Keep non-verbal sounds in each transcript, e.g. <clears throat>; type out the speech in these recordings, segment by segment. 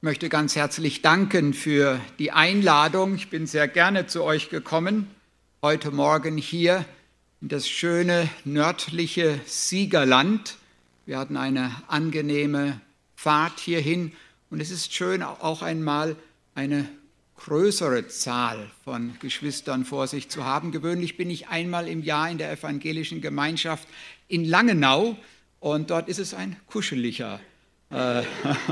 Ich möchte ganz herzlich danken für die Einladung. Ich bin sehr gerne zu euch gekommen, heute Morgen hier in das schöne nördliche Siegerland. Wir hatten eine angenehme Fahrt hierhin und es ist schön, auch einmal eine größere Zahl von Geschwistern vor sich zu haben. Gewöhnlich bin ich einmal im Jahr in der evangelischen Gemeinschaft in Langenau und dort ist es ein kuscheliger äh,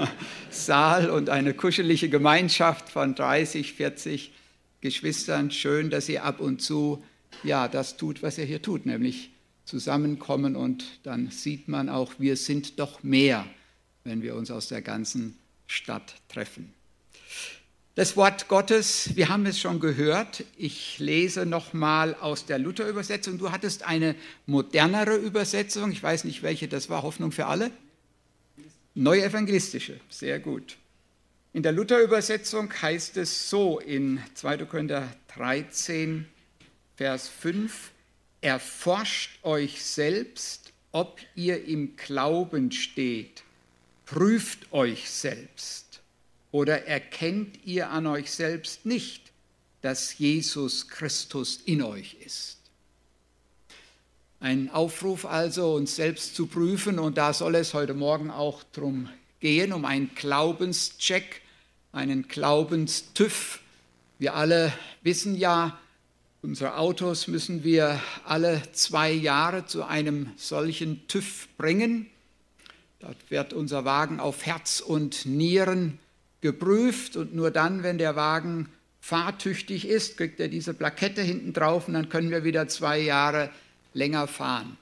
<laughs> Saal und eine kuschelige Gemeinschaft von 30, 40 Geschwistern. Schön, dass ihr ab und zu ja das tut, was ihr hier tut, nämlich zusammenkommen und dann sieht man auch, wir sind doch mehr, wenn wir uns aus der ganzen Stadt treffen. Das Wort Gottes, wir haben es schon gehört. Ich lese nochmal aus der Luther-Übersetzung. Du hattest eine modernere Übersetzung. Ich weiß nicht, welche das war. Hoffnung für alle? Neue evangelistische. Sehr gut. In der Luther-Übersetzung heißt es so in 2. Korinther 13, Vers 5. Erforscht euch selbst, ob ihr im Glauben steht. Prüft euch selbst oder erkennt ihr an euch selbst nicht, dass Jesus Christus in euch ist? Ein Aufruf also, uns selbst zu prüfen und da soll es heute Morgen auch darum gehen, um einen Glaubenscheck, einen Glaubenstüff. Wir alle wissen ja, unsere Autos müssen wir alle zwei Jahre zu einem solchen TÜV bringen. Dort wird unser Wagen auf Herz und Nieren geprüft und nur dann, wenn der Wagen fahrtüchtig ist, kriegt er diese Plakette hinten drauf und dann können wir wieder zwei Jahre länger fahren.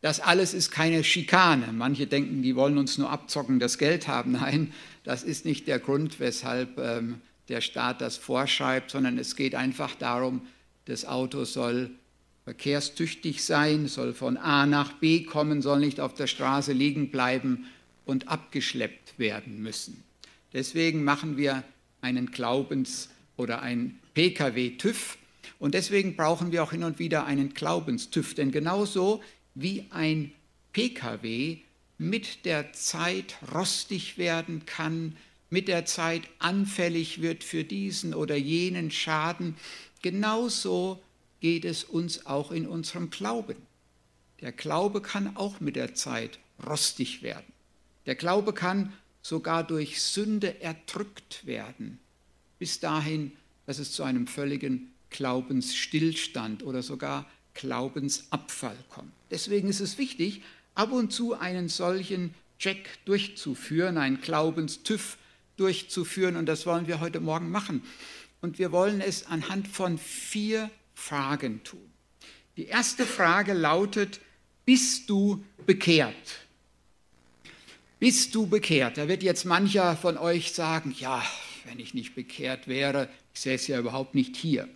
Das alles ist keine Schikane. Manche denken, die wollen uns nur abzocken, das Geld haben. <laughs> Nein, das ist nicht der Grund, weshalb ähm, der Staat das vorschreibt, sondern es geht einfach darum, das Auto soll verkehrstüchtig sein, soll von A nach B kommen, soll nicht auf der Straße liegen bleiben und abgeschleppt werden müssen. Deswegen machen wir einen Glaubens- oder einen Pkw-TÜV und deswegen brauchen wir auch hin und wieder einen Glaubenstüv, denn genauso wie ein Pkw mit der Zeit rostig werden kann, mit der Zeit anfällig wird für diesen oder jenen Schaden, genauso geht es uns auch in unserem Glauben. Der Glaube kann auch mit der Zeit rostig werden. Der Glaube kann sogar durch Sünde erdrückt werden, bis dahin, dass es zu einem völligen Glaubensstillstand oder sogar Glaubensabfall kommt. Deswegen ist es wichtig, ab und zu einen solchen Check durchzuführen, einen Glaubenstüff durchzuführen und das wollen wir heute Morgen machen. Und wir wollen es anhand von vier Fragen tun. Die erste Frage lautet, bist du bekehrt? Bist du bekehrt? Da wird jetzt mancher von euch sagen, ja, wenn ich nicht bekehrt wäre, ich säße ja überhaupt nicht hier.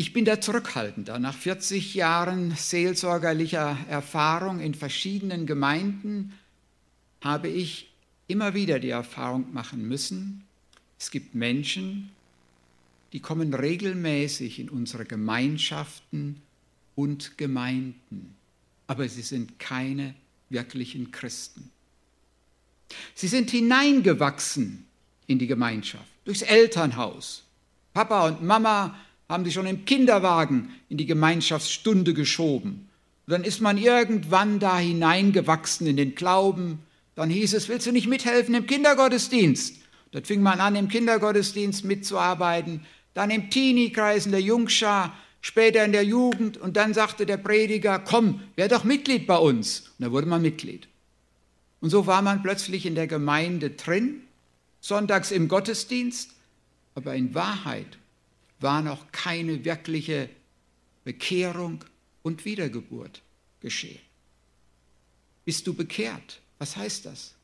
Ich bin da zurückhaltender. Nach 40 Jahren seelsorgerlicher Erfahrung in verschiedenen Gemeinden habe ich immer wieder die Erfahrung machen müssen, es gibt Menschen, die kommen regelmäßig in unsere Gemeinschaften und Gemeinden, aber sie sind keine wirklichen Christen. Sie sind hineingewachsen in die Gemeinschaft, durchs Elternhaus. Papa und Mama haben sie schon im Kinderwagen in die Gemeinschaftsstunde geschoben. Und dann ist man irgendwann da hineingewachsen in den Glauben. Dann hieß es, willst du nicht mithelfen im Kindergottesdienst? Dort fing man an, im Kindergottesdienst mitzuarbeiten. Dann im Teenie-Kreis, in der Jungschar, später in der Jugend und dann sagte der Prediger, komm, wer doch Mitglied bei uns. Und da wurde man Mitglied. Und so war man plötzlich in der Gemeinde drin, sonntags im Gottesdienst, aber in Wahrheit war noch keine wirkliche Bekehrung und Wiedergeburt geschehen. Bist du bekehrt? Was heißt das?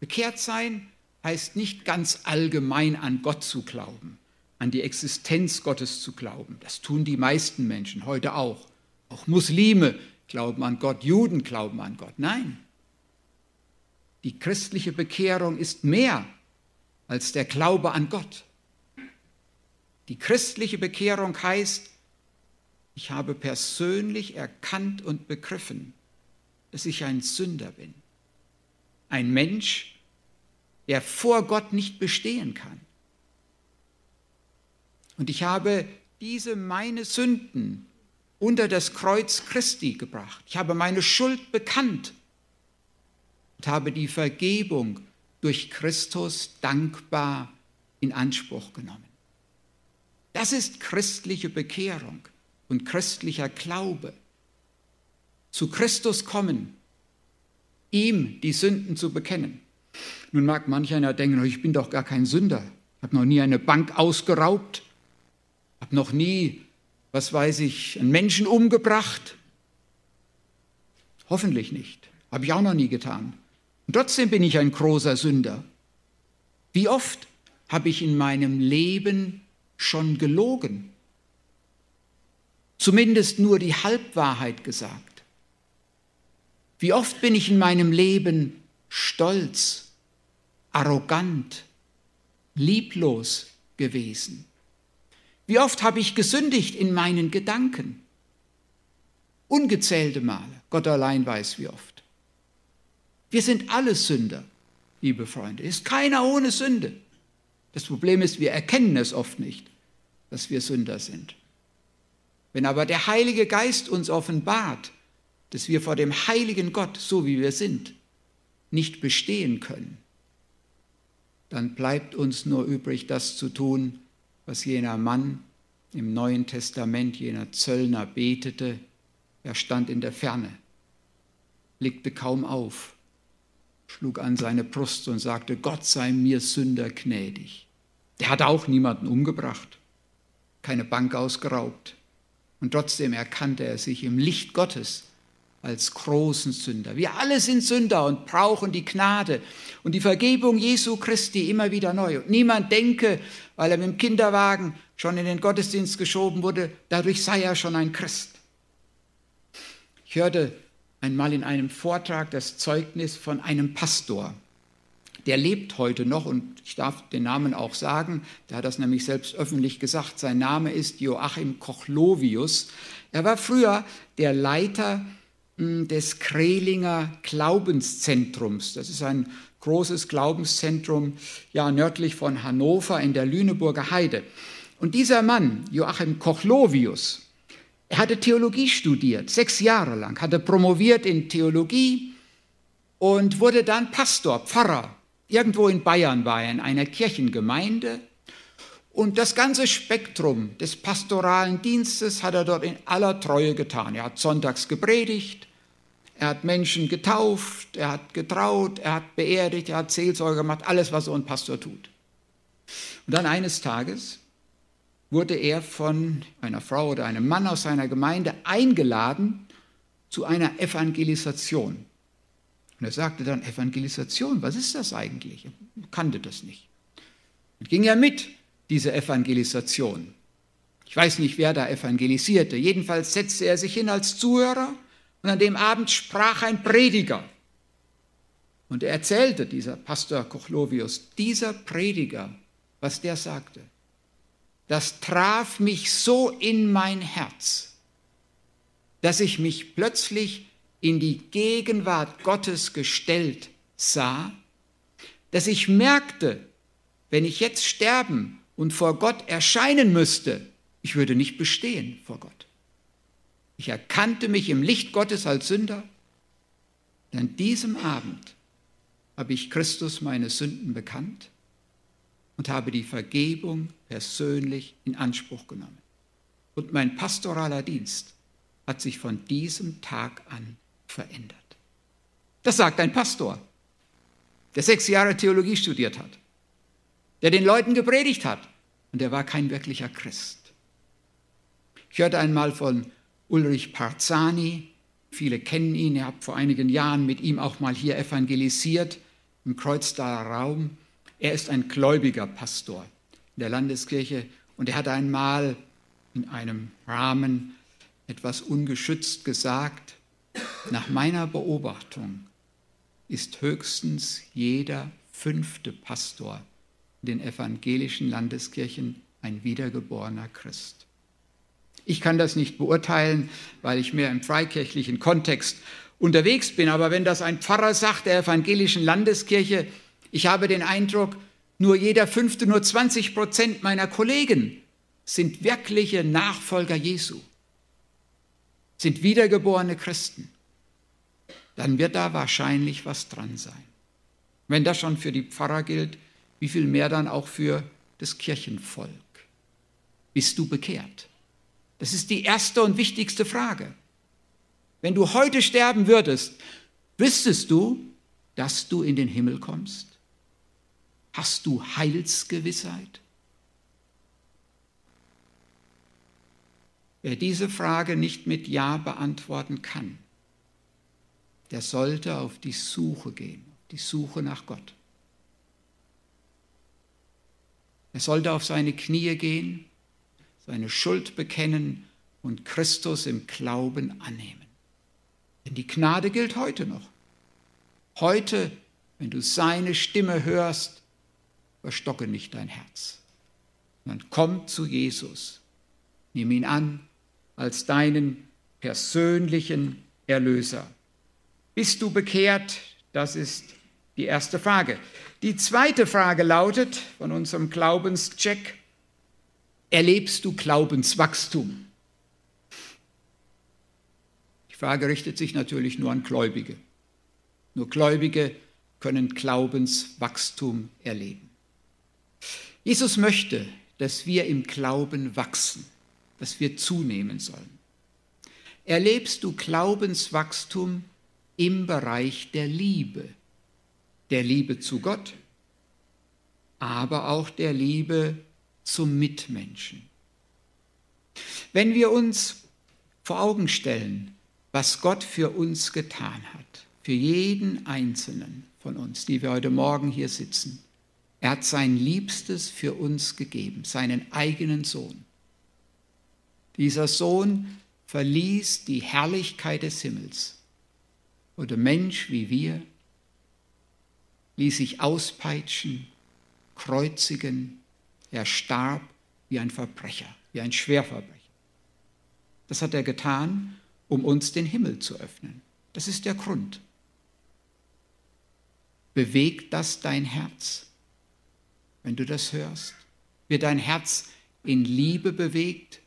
Bekehrt sein heißt nicht ganz allgemein an Gott zu glauben an die Existenz Gottes zu glauben. Das tun die meisten Menschen heute auch. Auch Muslime glauben an Gott, Juden glauben an Gott. Nein, die christliche Bekehrung ist mehr als der Glaube an Gott. Die christliche Bekehrung heißt, ich habe persönlich erkannt und begriffen, dass ich ein Sünder bin, ein Mensch, der vor Gott nicht bestehen kann. Und ich habe diese meine Sünden unter das Kreuz Christi gebracht. Ich habe meine Schuld bekannt und habe die Vergebung durch Christus dankbar in Anspruch genommen. Das ist christliche Bekehrung und christlicher Glaube. Zu Christus kommen, ihm die Sünden zu bekennen. Nun mag manch einer denken, oh, ich bin doch gar kein Sünder. Ich habe noch nie eine Bank ausgeraubt, habe noch nie, was weiß ich, einen Menschen umgebracht. Hoffentlich nicht. Habe ich auch noch nie getan. Und trotzdem bin ich ein großer Sünder. Wie oft habe ich in meinem Leben schon gelogen? Zumindest nur die Halbwahrheit gesagt. Wie oft bin ich in meinem Leben stolz, arrogant, lieblos gewesen? Wie oft habe ich gesündigt in meinen Gedanken? Ungezählte Male. Gott allein weiß, wie oft. Wir sind alle Sünder, liebe Freunde. Ist keiner ohne Sünde. Das Problem ist, wir erkennen es oft nicht, dass wir Sünder sind. Wenn aber der Heilige Geist uns offenbart, dass wir vor dem heiligen Gott, so wie wir sind, nicht bestehen können, dann bleibt uns nur übrig, das zu tun, was jener Mann im Neuen Testament, jener Zöllner betete. Er stand in der Ferne, blickte kaum auf schlug an seine Brust und sagte, Gott sei mir Sünder gnädig. Der hat auch niemanden umgebracht, keine Bank ausgeraubt. Und trotzdem erkannte er sich im Licht Gottes als großen Sünder. Wir alle sind Sünder und brauchen die Gnade und die Vergebung Jesu Christi immer wieder neu. Und niemand denke, weil er mit dem Kinderwagen schon in den Gottesdienst geschoben wurde, dadurch sei er schon ein Christ. Ich hörte einmal in einem Vortrag das Zeugnis von einem Pastor. Der lebt heute noch und ich darf den Namen auch sagen, der hat das nämlich selbst öffentlich gesagt. Sein Name ist Joachim Kochlovius. Er war früher der Leiter hm, des Krelinger Glaubenszentrums. Das ist ein großes Glaubenszentrum ja, nördlich von Hannover in der Lüneburger Heide. Und dieser Mann, Joachim Kochlovius, er hatte Theologie studiert, sechs Jahre lang, hatte promoviert in Theologie und wurde dann Pastor, Pfarrer. Irgendwo in Bayern war er in einer Kirchengemeinde. Und das ganze Spektrum des pastoralen Dienstes hat er dort in aller Treue getan. Er hat sonntags gepredigt, er hat Menschen getauft, er hat getraut, er hat beerdigt, er hat Seelsorge gemacht, alles, was so ein Pastor tut. Und dann eines Tages wurde er von einer Frau oder einem Mann aus seiner Gemeinde eingeladen zu einer Evangelisation. Und er sagte dann, Evangelisation, was ist das eigentlich? Er kannte das nicht. Und ging er mit, diese Evangelisation. Ich weiß nicht, wer da evangelisierte. Jedenfalls setzte er sich hin als Zuhörer und an dem Abend sprach ein Prediger. Und er erzählte, dieser Pastor Kochlovius, dieser Prediger, was der sagte das traf mich so in mein Herz, dass ich mich plötzlich in die Gegenwart Gottes gestellt sah, dass ich merkte, wenn ich jetzt sterben und vor Gott erscheinen müsste, ich würde nicht bestehen vor Gott. Ich erkannte mich im Licht Gottes als Sünder. An diesem Abend habe ich Christus meine Sünden bekannt und habe die Vergebung persönlich in Anspruch genommen. Und mein pastoraler Dienst hat sich von diesem Tag an verändert. Das sagt ein Pastor, der sechs Jahre Theologie studiert hat, der den Leuten gepredigt hat und der war kein wirklicher Christ. Ich hörte einmal von Ulrich Parzani, viele kennen ihn, er hat vor einigen Jahren mit ihm auch mal hier evangelisiert im Kreuzdaler Raum. Er ist ein gläubiger Pastor in der Landeskirche und er hat einmal in einem Rahmen etwas ungeschützt gesagt, nach meiner Beobachtung ist höchstens jeder fünfte Pastor in den evangelischen Landeskirchen ein wiedergeborener Christ. Ich kann das nicht beurteilen, weil ich mehr im freikirchlichen Kontext unterwegs bin. Aber wenn das ein Pfarrer sagt der evangelischen Landeskirche, ich habe den Eindruck, nur jeder fünfte, nur 20 Prozent meiner Kollegen sind wirkliche Nachfolger Jesu, sind wiedergeborene Christen, dann wird da wahrscheinlich was dran sein. Wenn das schon für die Pfarrer gilt, wie viel mehr dann auch für das Kirchenvolk? Bist du bekehrt? Das ist die erste und wichtigste Frage. Wenn du heute sterben würdest, wüsstest du, dass du in den Himmel kommst? Hast du Heilsgewissheit? Wer diese Frage nicht mit Ja beantworten kann, der sollte auf die Suche gehen, die Suche nach Gott. Er sollte auf seine Knie gehen, seine Schuld bekennen und Christus im Glauben annehmen. Denn die Gnade gilt heute noch. Heute, wenn du seine Stimme hörst, verstocke nicht dein Herz. Dann komm zu Jesus, nimm ihn an als deinen persönlichen Erlöser. Bist du bekehrt? Das ist die erste Frage. Die zweite Frage lautet von unserem Glaubenscheck, erlebst du Glaubenswachstum? Die Frage richtet sich natürlich nur an Gläubige. Nur Gläubige können Glaubenswachstum erleben. Jesus möchte, dass wir im Glauben wachsen, dass wir zunehmen sollen. Erlebst du Glaubenswachstum im Bereich der Liebe, der Liebe zu Gott, aber auch der Liebe zum Mitmenschen. Wenn wir uns vor Augen stellen, was Gott für uns getan hat, für jeden einzelnen von uns, die wir heute Morgen hier sitzen, er hat sein Liebstes für uns gegeben, seinen eigenen Sohn. Dieser Sohn verließ die Herrlichkeit des Himmels wurde Mensch wie wir, ließ sich auspeitschen, kreuzigen, er starb wie ein Verbrecher, wie ein Schwerverbrecher. Das hat er getan, um uns den Himmel zu öffnen. Das ist der Grund. Bewegt das dein Herz, wenn du das hörst? Wird dein Herz in Liebe bewegt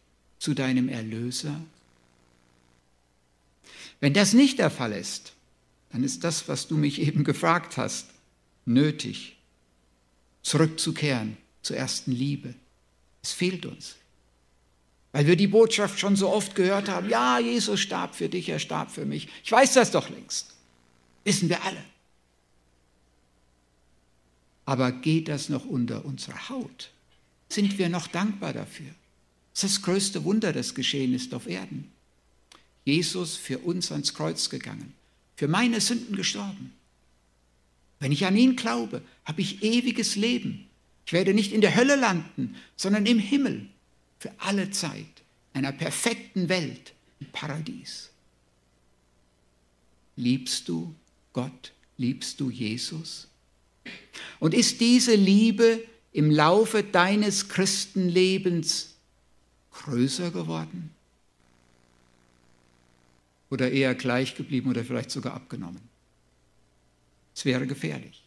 zu deinem Erlöser? Wenn das nicht der Fall ist, dann ist das, was du mich eben gefragt hast, nötig, zurückzukehren zur ersten Liebe. Es fehlt uns. Weil wir die Botschaft schon so oft gehört haben, ja, Jesus starb für dich, er starb für mich. Ich weiß das doch längst. Wissen wir alle. Aber geht das noch unter unserer Haut? Sind wir noch dankbar dafür? Das ist das größte Wunder, das geschehen ist auf Erden. Jesus für uns ans Kreuz gegangen für meine Sünden gestorben. Wenn ich an ihn glaube, habe ich ewiges Leben. Ich werde nicht in der Hölle landen, sondern im Himmel für alle Zeit, einer perfekten Welt, im Paradies. Liebst du Gott? Liebst du Jesus? Und ist diese Liebe im Laufe deines Christenlebens größer geworden? oder eher gleich geblieben oder vielleicht sogar abgenommen. Es wäre gefährlich.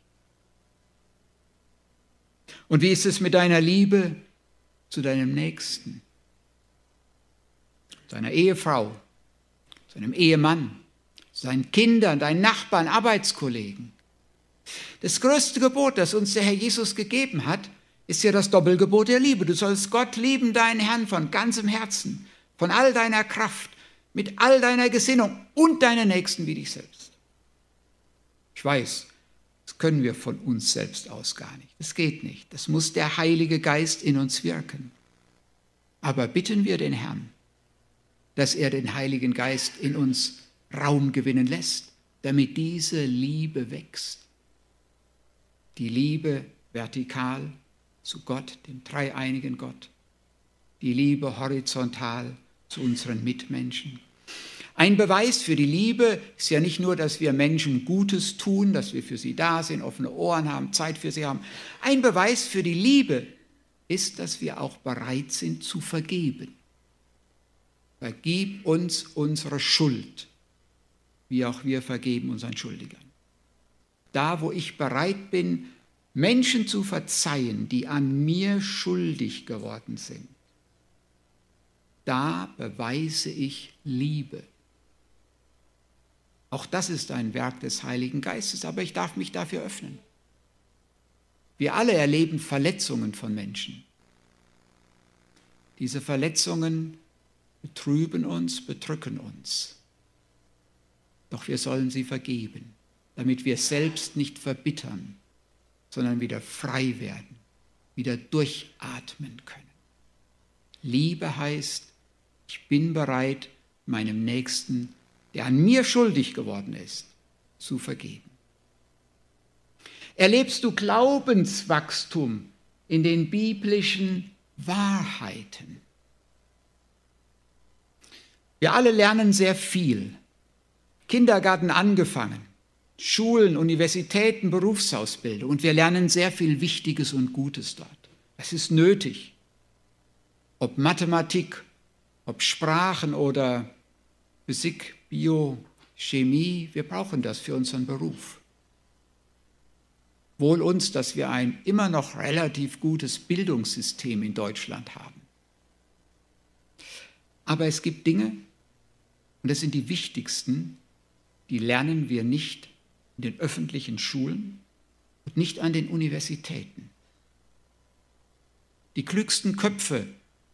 Und wie ist es mit deiner Liebe zu deinem Nächsten, deiner Ehefrau, deinem Ehemann, seinen Kindern, deinen Nachbarn, Arbeitskollegen? Das größte Gebot, das uns der Herr Jesus gegeben hat, ist ja das Doppelgebot der Liebe. Du sollst Gott lieben, deinen Herrn, von ganzem Herzen, von all deiner Kraft mit all deiner Gesinnung und deiner Nächsten wie dich selbst. Ich weiß, das können wir von uns selbst aus gar nicht. Das geht nicht. Das muss der Heilige Geist in uns wirken. Aber bitten wir den Herrn, dass er den Heiligen Geist in uns Raum gewinnen lässt, damit diese Liebe wächst. Die Liebe vertikal zu Gott, dem dreieinigen Gott. Die Liebe horizontal zu unseren Mitmenschen. Ein Beweis für die Liebe ist ja nicht nur, dass wir Menschen Gutes tun, dass wir für sie da sind, offene Ohren haben, Zeit für sie haben. Ein Beweis für die Liebe ist, dass wir auch bereit sind zu vergeben. Vergib uns unsere Schuld. wie auch wir vergeben unseren Schuldigern. Da, wo ich bereit bin, Menschen zu verzeihen, die an mir schuldig geworden sind, da beweise ich Liebe. Auch das ist ein Werk des Heiligen Geistes, aber ich darf mich dafür öffnen. Wir alle erleben Verletzungen von Menschen. Diese Verletzungen betrüben uns, bedrücken uns. Doch wir sollen sie vergeben, damit wir selbst nicht verbittern, sondern wieder frei werden, wieder durchatmen können. Liebe heißt, ich bin bereit, meinem Nächsten, der an mir schuldig geworden ist, zu vergeben. Erlebst du Glaubenswachstum in den biblischen Wahrheiten? Wir alle lernen sehr viel. Kindergarten angefangen, Schulen, Universitäten, Berufsausbildung und wir lernen sehr viel Wichtiges und Gutes dort. Es ist nötig. Ob Mathematik, ob Sprachen oder Physik, Bio, Chemie, wir brauchen das für unseren Beruf. Wohl uns, dass wir ein immer noch relativ gutes Bildungssystem in Deutschland haben. Aber es gibt Dinge, und das sind die wichtigsten, die lernen wir nicht in den öffentlichen Schulen und nicht an den Universitäten. Die klügsten Köpfe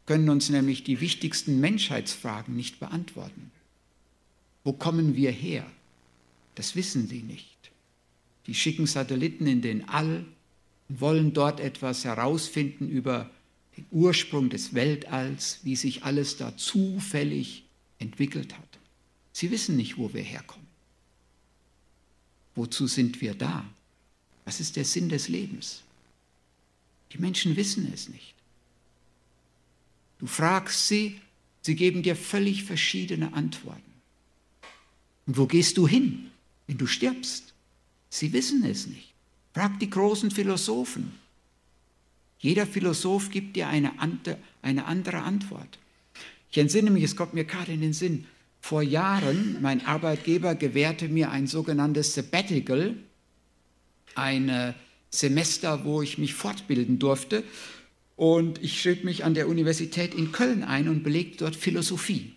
können uns nämlich die wichtigsten Menschheitsfragen nicht beantworten. Wo kommen wir her? Das wissen sie nicht. Die schicken Satelliten in den All und wollen dort etwas herausfinden über den Ursprung des Weltalls, wie sich alles da zufällig entwickelt hat. Sie wissen nicht, wo wir herkommen. Wozu sind wir da? Was ist der Sinn des Lebens? Die Menschen wissen es nicht. Du fragst sie, sie geben dir völlig verschiedene Antworten. Und wo gehst du hin, wenn du stirbst? Sie wissen es nicht. Frag die großen Philosophen. Jeder Philosoph gibt dir eine, eine andere Antwort. Ich entsinne mich, es kommt mir gerade in den Sinn, vor Jahren, mein Arbeitgeber gewährte mir ein sogenanntes Sabbatical, ein Semester, wo ich mich fortbilden durfte. Und ich schrieb mich an der Universität in Köln ein und belegte dort Philosophie.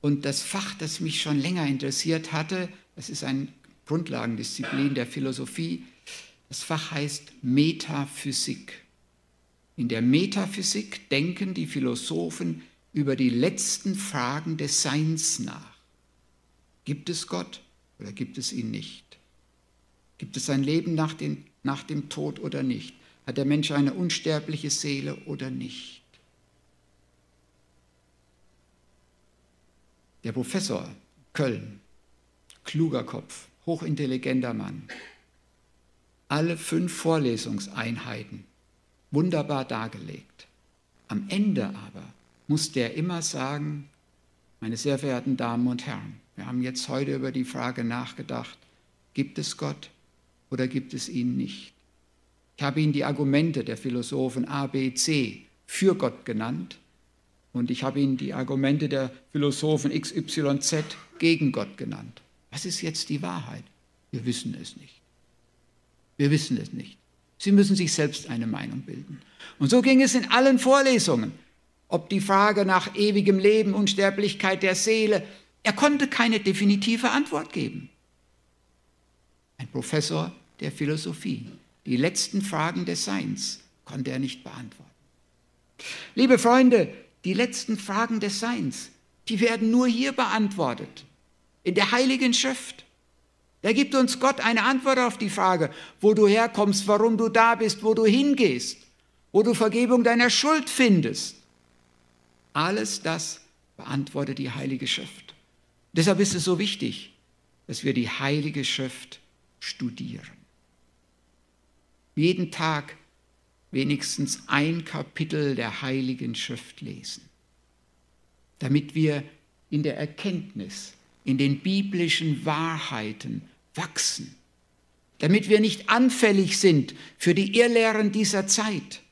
Und das Fach, das mich schon länger interessiert hatte, das ist eine Grundlagendisziplin der Philosophie, das Fach heißt Metaphysik. In der Metaphysik denken die Philosophen über die letzten Fragen des Seins nach. Gibt es Gott oder gibt es ihn nicht? Gibt es ein Leben nach, den, nach dem Tod oder nicht? Hat der Mensch eine unsterbliche Seele oder nicht? Der Professor Köln, kluger Kopf, hochintelligenter Mann, alle fünf Vorlesungseinheiten wunderbar dargelegt. Am Ende aber musste er immer sagen, meine sehr verehrten Damen und Herren, wir haben jetzt heute über die Frage nachgedacht, gibt es Gott oder gibt es ihn nicht? Ich habe Ihnen die Argumente der Philosophen A, B, C für Gott genannt und ich habe Ihnen die Argumente der Philosophen X, Y, Z gegen Gott genannt. Was ist jetzt die Wahrheit? Wir wissen es nicht. Wir wissen es nicht. Sie müssen sich selbst eine Meinung bilden. Und so ging es in allen Vorlesungen ob die Frage nach ewigem Leben, Unsterblichkeit der Seele, er konnte keine definitive Antwort geben. Ein Professor der Philosophie, die letzten Fragen des Seins konnte er nicht beantworten. Liebe Freunde, die letzten Fragen des Seins, die werden nur hier beantwortet, in der Heiligen Schrift. Da gibt uns Gott eine Antwort auf die Frage, wo du herkommst, warum du da bist, wo du hingehst, wo du Vergebung deiner Schuld findest. Alles das beantwortet die Heilige Schrift. Deshalb ist es so wichtig, dass wir die Heilige Schrift studieren. Jeden Tag wenigstens ein Kapitel der Heiligen Schrift lesen, damit wir in der Erkenntnis, in den biblischen Wahrheiten wachsen, damit wir nicht anfällig sind für die Irrlehren dieser Zeit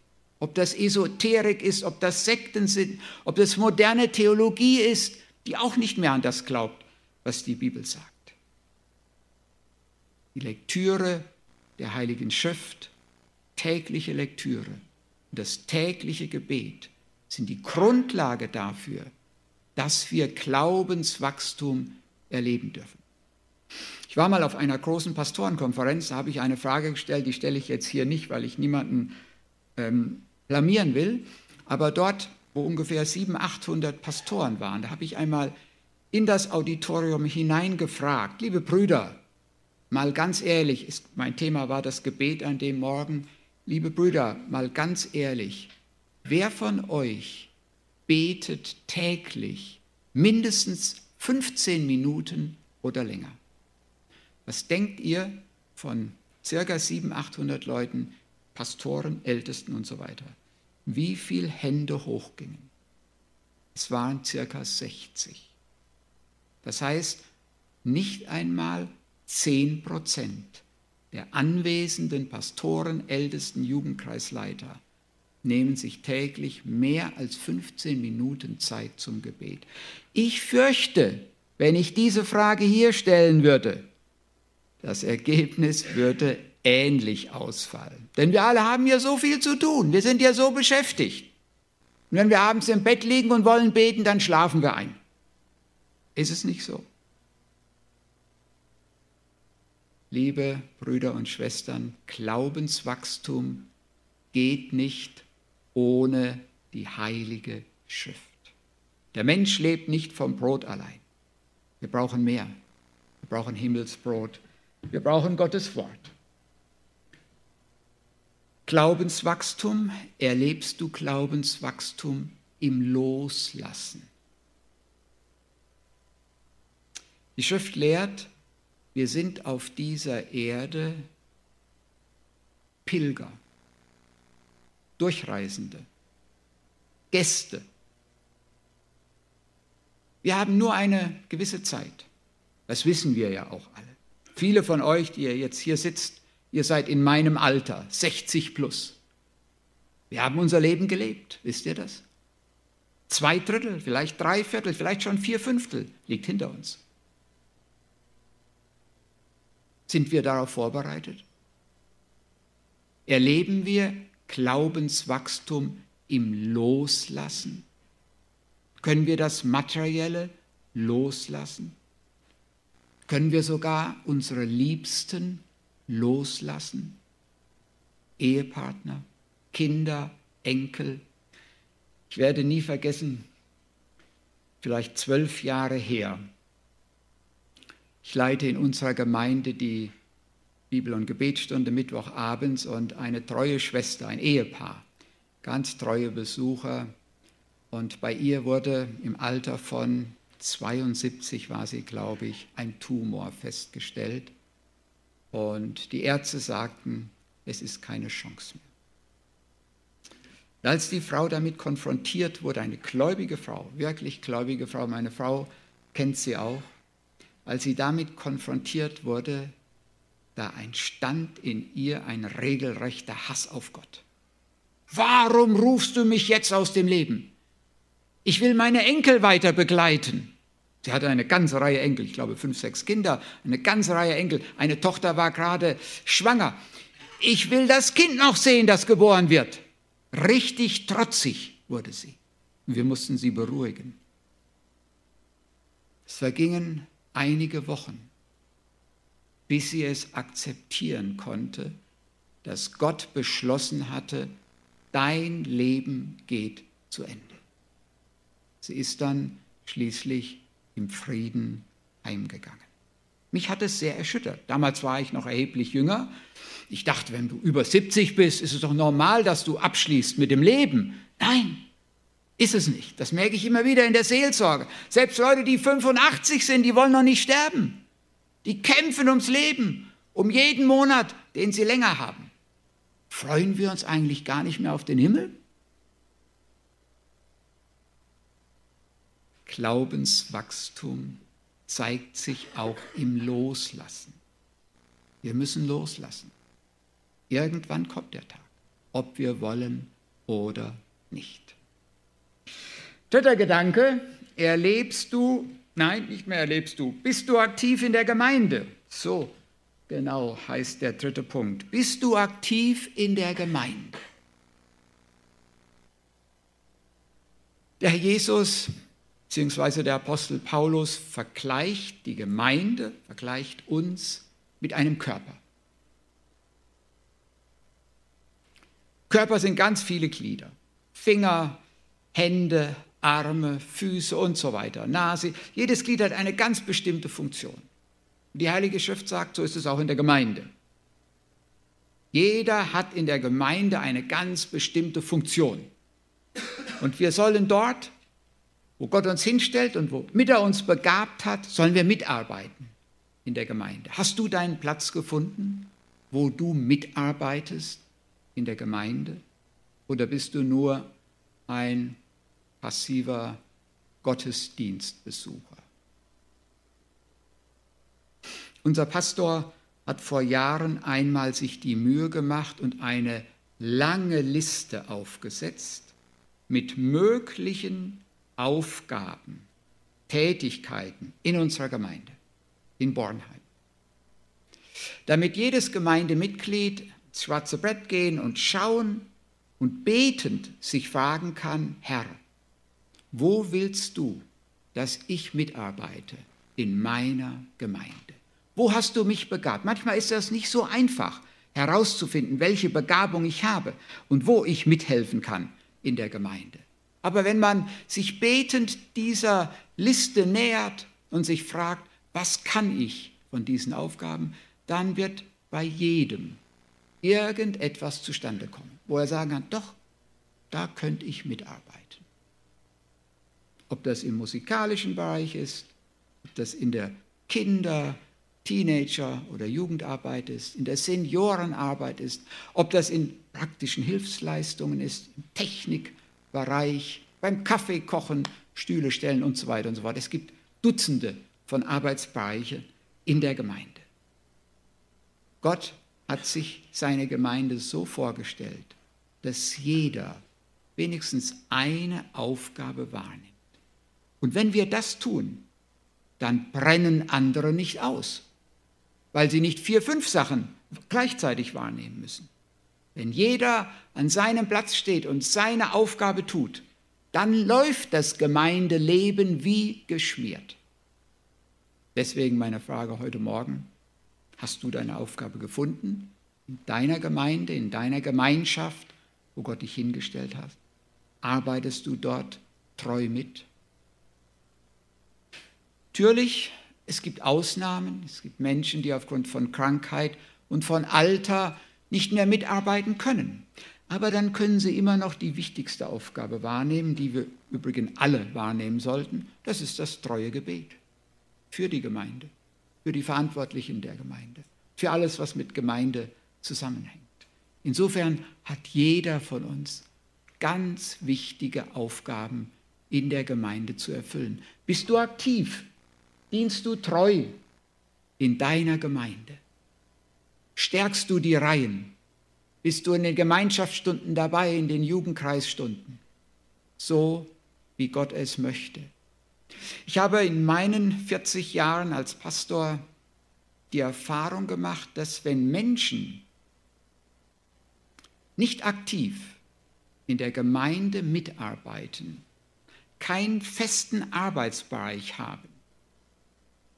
ob das Esoterik ist, ob das Sekten sind, ob das moderne Theologie ist, die auch nicht mehr an das glaubt, was die Bibel sagt. Die Lektüre der Heiligen Schrift, tägliche Lektüre und das tägliche Gebet sind die Grundlage dafür, dass wir Glaubenswachstum erleben dürfen. Ich war mal auf einer großen Pastorenkonferenz, da habe ich eine Frage gestellt, die stelle ich jetzt hier nicht, weil ich niemanden ähm, blamieren will, aber dort, wo ungefähr 700, 800 Pastoren waren, da habe ich einmal in das Auditorium hineingefragt, liebe Brüder, mal ganz ehrlich, ist, mein Thema war das Gebet an dem Morgen, liebe Brüder, mal ganz ehrlich, wer von euch betet täglich mindestens 15 Minuten oder länger? Was denkt ihr von circa 700, 800 Leuten, Pastoren, Ältesten und so weiter? Wie viele Hände hochgingen? Es waren circa 60. Das heißt, nicht einmal 10 Prozent der anwesenden Pastoren, Ältesten, Jugendkreisleiter nehmen sich täglich mehr als 15 Minuten Zeit zum Gebet. Ich fürchte, wenn ich diese Frage hier stellen würde, das Ergebnis würde ähnlich ausfallen. Denn wir alle haben ja so viel zu tun, wir sind ja so beschäftigt. Und wenn wir abends im Bett liegen und wollen beten, dann schlafen wir ein. Ist es nicht so? Liebe Brüder und Schwestern, Glaubenswachstum geht nicht ohne die heilige Schrift. Der Mensch lebt nicht vom Brot allein. Wir brauchen mehr. Wir brauchen Himmelsbrot wir brauchen Gottes Wort. Glaubenswachstum, erlebst du Glaubenswachstum im Loslassen. Die Schrift lehrt, wir sind auf dieser Erde Pilger, Durchreisende, Gäste. Wir haben nur eine gewisse Zeit. Das wissen wir ja auch alle. Viele von euch, die ihr jetzt hier sitzt, ihr seid in meinem Alter, 60 plus. Wir haben unser Leben gelebt, wisst ihr das? Zwei Drittel, vielleicht drei Viertel, vielleicht schon vier Fünftel liegt hinter uns. Sind wir darauf vorbereitet? Erleben wir Glaubenswachstum im Loslassen? Können wir das Materielle loslassen? Können wir sogar unsere Liebsten loslassen? Ehepartner, Kinder, Enkel. Ich werde nie vergessen, vielleicht zwölf Jahre her. Ich leite in unserer Gemeinde die Bibel- und Gebetsstunde Mittwochabends und eine treue Schwester, ein Ehepaar, ganz treue Besucher. Und bei ihr wurde im Alter von 72 war sie, glaube ich, ein Tumor festgestellt. Und die Ärzte sagten, es ist keine Chance mehr. Als die Frau damit konfrontiert wurde, eine gläubige Frau, wirklich gläubige Frau, meine Frau kennt sie auch, als sie damit konfrontiert wurde, da entstand in ihr ein regelrechter Hass auf Gott. Warum rufst du mich jetzt aus dem Leben? Ich will meine Enkel weiter begleiten. Sie hatte eine ganze Reihe Enkel, ich glaube fünf, sechs Kinder, eine ganze Reihe Enkel. Eine Tochter war gerade schwanger. Ich will das Kind noch sehen, das geboren wird. Richtig trotzig wurde sie. Und wir mussten sie beruhigen. Es vergingen einige Wochen, bis sie es akzeptieren konnte, dass Gott beschlossen hatte, dein Leben geht zu Ende. Sie ist dann schließlich im Frieden heimgegangen. Mich hat es sehr erschüttert. Damals war ich noch erheblich jünger. Ich dachte, wenn du über 70 bist, ist es doch normal, dass du abschließt mit dem Leben. Nein, ist es nicht. Das merke ich immer wieder in der Seelsorge. Selbst Leute, die 85 sind, die wollen noch nicht sterben. Die kämpfen ums Leben, um jeden Monat, den sie länger haben. Freuen wir uns eigentlich gar nicht mehr auf den Himmel? Glaubenswachstum zeigt sich auch im Loslassen. Wir müssen loslassen. Irgendwann kommt der Tag, ob wir wollen oder nicht. Dritter Gedanke, erlebst du Nein, nicht mehr erlebst du. Bist du aktiv in der Gemeinde? So genau heißt der dritte Punkt. Bist du aktiv in der Gemeinde? Der Herr Jesus bzw. der Apostel Paulus vergleicht die Gemeinde, vergleicht uns mit einem Körper. Körper sind ganz viele Glieder. Finger, Hände, Arme, Füße und so weiter, Nase. Jedes Glied hat eine ganz bestimmte Funktion. Die Heilige Schrift sagt, so ist es auch in der Gemeinde. Jeder hat in der Gemeinde eine ganz bestimmte Funktion. Und wir sollen dort, wo Gott uns hinstellt und womit er uns begabt hat, sollen wir mitarbeiten in der Gemeinde. Hast du deinen Platz gefunden, wo du mitarbeitest in der Gemeinde? Oder bist du nur ein passiver Gottesdienstbesucher? Unser Pastor hat vor Jahren einmal sich die Mühe gemacht und eine lange Liste aufgesetzt mit möglichen Aufgaben, Tätigkeiten in unserer Gemeinde in Bornheim. Damit jedes Gemeindemitglied ins schwarze Brett gehen und schauen und betend sich fragen kann, Herr, wo willst du, dass ich mitarbeite in meiner Gemeinde? Wo hast du mich begabt? Manchmal ist das nicht so einfach herauszufinden, welche Begabung ich habe und wo ich mithelfen kann in der Gemeinde. Aber wenn man sich betend dieser Liste nähert und sich fragt, was kann ich von diesen Aufgaben, dann wird bei jedem irgendetwas zustande kommen, wo er sagen kann, doch, da könnte ich mitarbeiten. Ob das im musikalischen Bereich ist, ob das in der Kinder-, Teenager- oder Jugendarbeit ist, in der Seniorenarbeit ist, ob das in praktischen Hilfsleistungen ist, im Technikbereich, beim Kaffeekochen, Stühle stellen und so weiter und so fort. Es gibt Dutzende von Arbeitsbereichen in der Gemeinde. Gott hat sich seine Gemeinde so vorgestellt, dass jeder wenigstens eine Aufgabe wahrnimmt. Und wenn wir das tun, dann brennen andere nicht aus, weil sie nicht vier, fünf Sachen gleichzeitig wahrnehmen müssen. Wenn jeder an seinem Platz steht und seine Aufgabe tut, dann läuft das Gemeindeleben wie geschmiert. Deswegen meine Frage heute Morgen, hast du deine Aufgabe gefunden in deiner Gemeinde, in deiner Gemeinschaft, wo Gott dich hingestellt hat? Arbeitest du dort treu mit? Natürlich, es gibt Ausnahmen, es gibt Menschen, die aufgrund von Krankheit und von Alter nicht mehr mitarbeiten können. Aber dann können sie immer noch die wichtigste Aufgabe wahrnehmen, die wir übrigens alle wahrnehmen sollten. Das ist das treue Gebet für die Gemeinde, für die Verantwortlichen der Gemeinde, für alles, was mit Gemeinde zusammenhängt. Insofern hat jeder von uns ganz wichtige Aufgaben in der Gemeinde zu erfüllen. Bist du aktiv? Dienst du treu in deiner Gemeinde? Stärkst du die Reihen? Bist du in den Gemeinschaftsstunden dabei, in den Jugendkreisstunden? So wie Gott es möchte. Ich habe in meinen 40 Jahren als Pastor die Erfahrung gemacht, dass wenn Menschen nicht aktiv in der Gemeinde mitarbeiten, keinen festen Arbeitsbereich haben,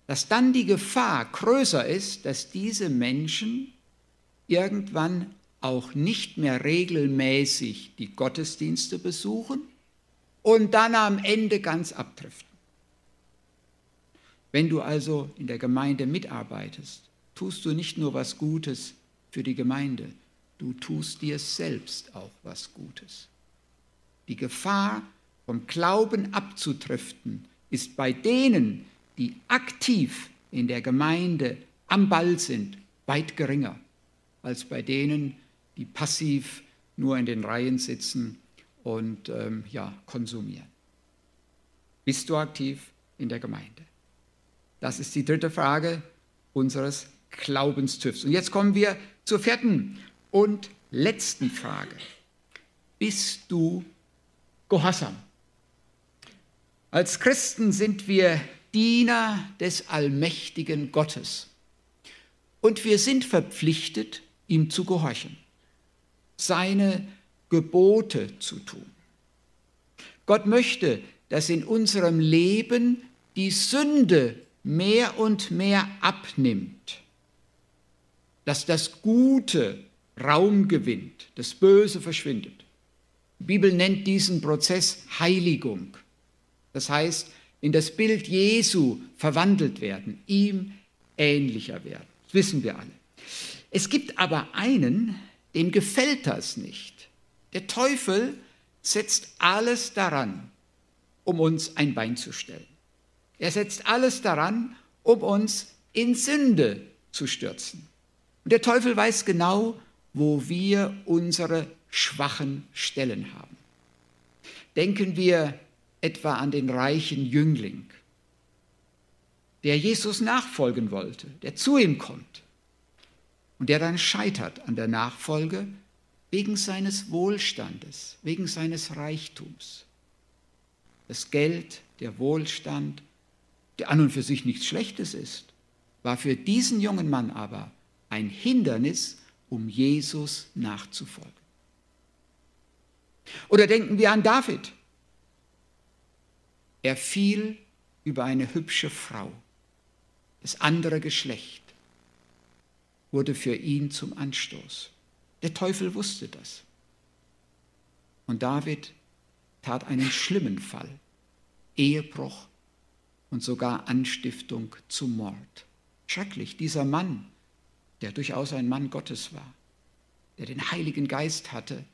dass dann die Gefahr größer ist, dass diese Menschen irgendwann auch nicht mehr regelmäßig die Gottesdienste besuchen und dann am Ende ganz abdriften. Wenn du also in der Gemeinde mitarbeitest, tust du nicht nur was Gutes für die Gemeinde, du tust dir selbst auch was Gutes. Die Gefahr, vom Glauben abzudriften, ist bei denen, die aktiv in der Gemeinde am Ball sind, weit geringer als bei denen, die passiv nur in den Reihen sitzen und ähm, ja, konsumieren. Bist du aktiv in der Gemeinde? Das ist die dritte Frage unseres Glaubenstüfs. Und jetzt kommen wir zur vierten und letzten Frage. Bist du gehorsam? Als Christen sind wir Diener des allmächtigen Gottes. Und wir sind verpflichtet, ihm zu gehorchen, seine Gebote zu tun. Gott möchte, dass in unserem Leben die Sünde mehr und mehr abnimmt, dass das Gute Raum gewinnt, das Böse verschwindet. Die Bibel nennt diesen Prozess Heiligung. Das heißt, in das Bild Jesu verwandelt werden, ihm ähnlicher werden. Das wissen wir alle. Es gibt aber einen, dem gefällt das nicht. Der Teufel setzt alles daran, um uns ein Bein zu stellen. Er setzt alles daran, um uns in Sünde zu stürzen. Und der Teufel weiß genau, wo wir unsere schwachen Stellen haben. Denken wir etwa an den reichen Jüngling, der Jesus nachfolgen wollte, der zu ihm kommt und der dann scheitert an der Nachfolge wegen seines Wohlstandes, wegen seines Reichtums. Das Geld, der Wohlstand, der an und für sich nichts Schlechtes ist, war für diesen jungen Mann aber ein Hindernis, um Jesus nachzufolgen. Oder denken wir an David. Er fiel über eine hübsche Frau. Das andere Geschlecht wurde für ihn zum Anstoß. Der Teufel wusste das. Und David tat einen schlimmen Fall, Ehebruch und sogar Anstiftung zum Mord. Schrecklich, dieser Mann, der durchaus ein Mann Gottes war, der den Heiligen Geist hatte,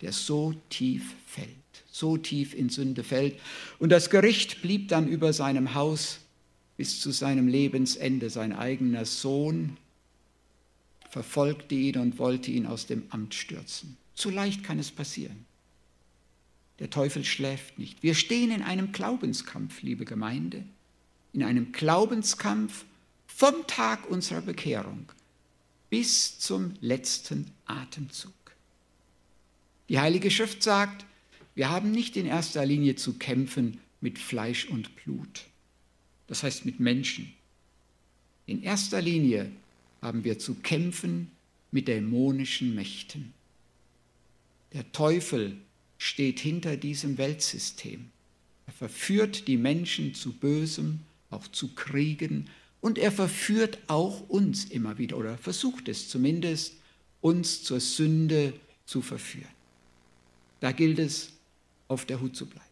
der so tief fällt, so tief in Sünde fällt. Und das Gericht blieb dann über seinem Haus bis zu seinem Lebensende. Sein eigener Sohn verfolgte ihn und wollte ihn aus dem Amt stürzen. Zu leicht kann es passieren. Der Teufel schläft nicht. Wir stehen in einem Glaubenskampf, liebe Gemeinde, in einem Glaubenskampf vom Tag unserer Bekehrung bis zum letzten Atemzug. Die Heilige Schrift sagt, wir haben nicht in erster Linie zu kämpfen mit Fleisch und Blut, das heißt mit Menschen. In erster Linie haben wir zu kämpfen mit dämonischen Mächten. Der Teufel steht hinter diesem Weltsystem. Er verführt die Menschen zu Bösem, auch zu Kriegen und er verführt auch uns immer wieder oder versucht es zumindest, uns zur Sünde zu verführen. Da gilt es, auf der Hut zu bleiben.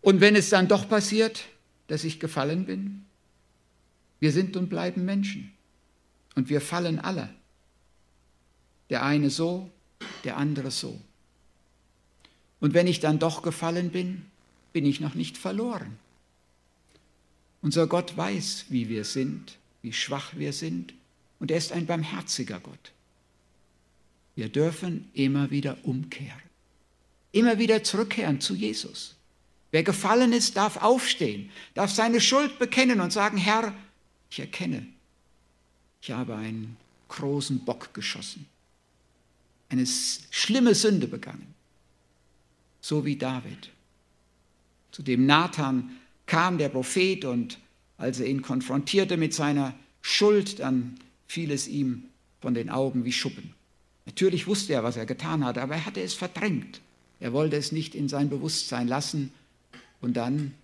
Und wenn es dann doch passiert, dass ich gefallen bin, wir sind und bleiben Menschen. Und wir fallen alle. Der eine so, der andere so. Und wenn ich dann doch gefallen bin, bin ich noch nicht verloren. Unser Gott weiß, wie wir sind, wie schwach wir sind, und er ist ein barmherziger Gott. Wir dürfen immer wieder umkehren, immer wieder zurückkehren zu Jesus. Wer gefallen ist, darf aufstehen, darf seine Schuld bekennen und sagen, Herr, ich erkenne, ich habe einen großen Bock geschossen, eine schlimme Sünde begangen, so wie David. Zu dem Nathan kam der Prophet und als er ihn konfrontierte mit seiner Schuld, dann fiel es ihm von den Augen wie Schuppen. Natürlich wusste er, was er getan hatte, aber er hatte es verdrängt. Er wollte es nicht in sein Bewusstsein lassen. Und dann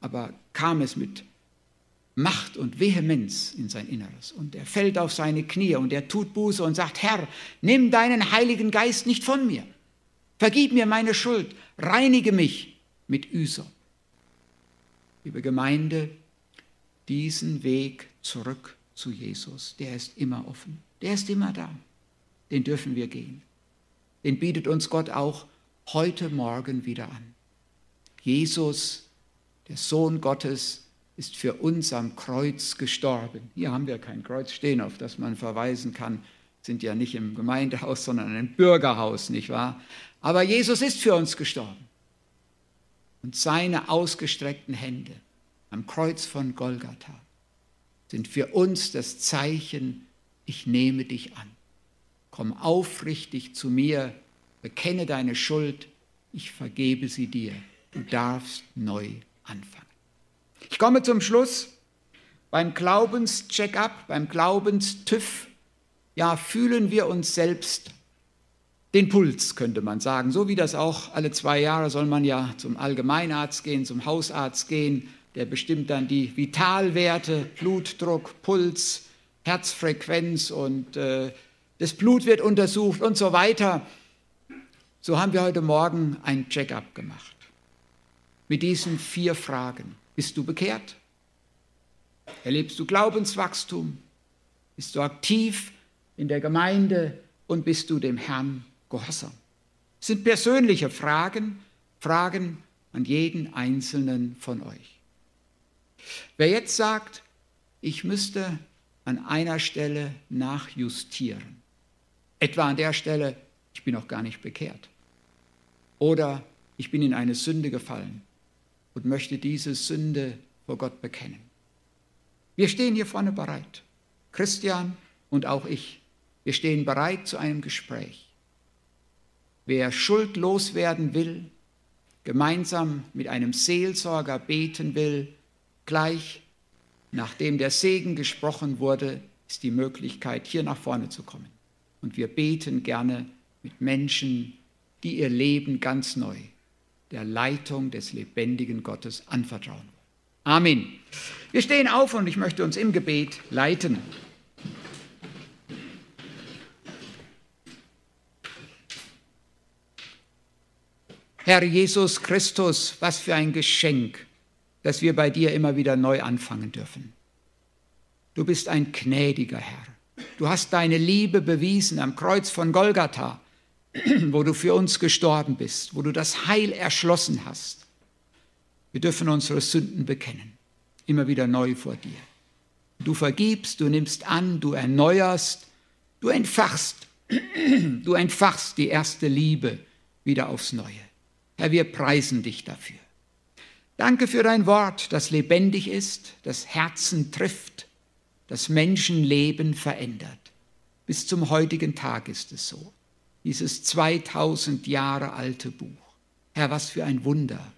aber kam es mit Macht und Vehemenz in sein Inneres. Und er fällt auf seine Knie und er tut Buße und sagt, Herr, nimm deinen Heiligen Geist nicht von mir. Vergib mir meine Schuld, reinige mich mit Üsop liebe Gemeinde, diesen Weg zurück zu Jesus, der ist immer offen, der ist immer da, den dürfen wir gehen. Den bietet uns Gott auch heute Morgen wieder an. Jesus, der Sohn Gottes, ist für uns am Kreuz gestorben. Hier haben wir kein Kreuz stehen, auf das man verweisen kann, sind ja nicht im Gemeindehaus, sondern im Bürgerhaus, nicht wahr? Aber Jesus ist für uns gestorben und seine ausgestreckten Hände am Kreuz von Golgatha sind für uns das Zeichen, ich nehme dich an. Komm aufrichtig zu mir, bekenne deine Schuld, ich vergebe sie dir. Du darfst neu anfangen. Ich komme zum Schluss. Beim Glaubenscheck-up, beim Glaubenstüff, ja, fühlen wir uns selbst den Puls, könnte man sagen. So wie das auch alle zwei Jahre soll man ja zum Allgemeinarzt gehen, zum Hausarzt gehen. Der bestimmt dann die Vitalwerte, Blutdruck, Puls, Herzfrequenz und äh, das Blut wird untersucht und so weiter. So haben wir heute Morgen ein Check-up gemacht. Mit diesen vier Fragen. Bist du bekehrt? Erlebst du Glaubenswachstum? Bist du aktiv in der Gemeinde und bist du dem Herrn gehorsam? Das sind persönliche Fragen, Fragen an jeden einzelnen von euch. Wer jetzt sagt, ich müsste an einer Stelle nachjustieren, etwa an der Stelle, ich bin noch gar nicht bekehrt, oder ich bin in eine Sünde gefallen und möchte diese Sünde vor Gott bekennen. Wir stehen hier vorne bereit, Christian und auch ich. Wir stehen bereit zu einem Gespräch. Wer schuldlos werden will, gemeinsam mit einem Seelsorger beten will, gleich nachdem der Segen gesprochen wurde, ist die Möglichkeit, hier nach vorne zu kommen. Und wir beten gerne mit Menschen, die ihr Leben ganz neu der Leitung des lebendigen Gottes anvertrauen. Amen. Wir stehen auf und ich möchte uns im Gebet leiten. Herr Jesus Christus, was für ein Geschenk, dass wir bei dir immer wieder neu anfangen dürfen. Du bist ein gnädiger Herr. Du hast deine Liebe bewiesen am Kreuz von Golgatha, <clears throat> wo du für uns gestorben bist, wo du das Heil erschlossen hast. Wir dürfen unsere Sünden bekennen, immer wieder neu vor dir. Du vergibst, du nimmst an, du erneuerst, du entfachst, <clears throat> du entfachst die erste Liebe wieder aufs Neue. Herr, wir preisen dich dafür. Danke für dein Wort, das lebendig ist, das Herzen trifft, das Menschenleben verändert. Bis zum heutigen Tag ist es so. Dieses 2000 Jahre alte Buch. Herr, was für ein Wunder.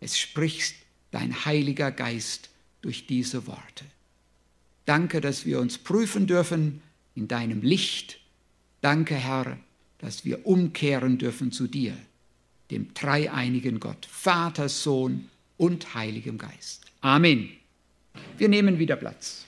Es spricht dein Heiliger Geist durch diese Worte. Danke, dass wir uns prüfen dürfen in deinem Licht. Danke, Herr, dass wir umkehren dürfen zu dir dem dreieinigen Gott, Vater, Sohn und Heiligem Geist. Amen. Wir nehmen wieder Platz.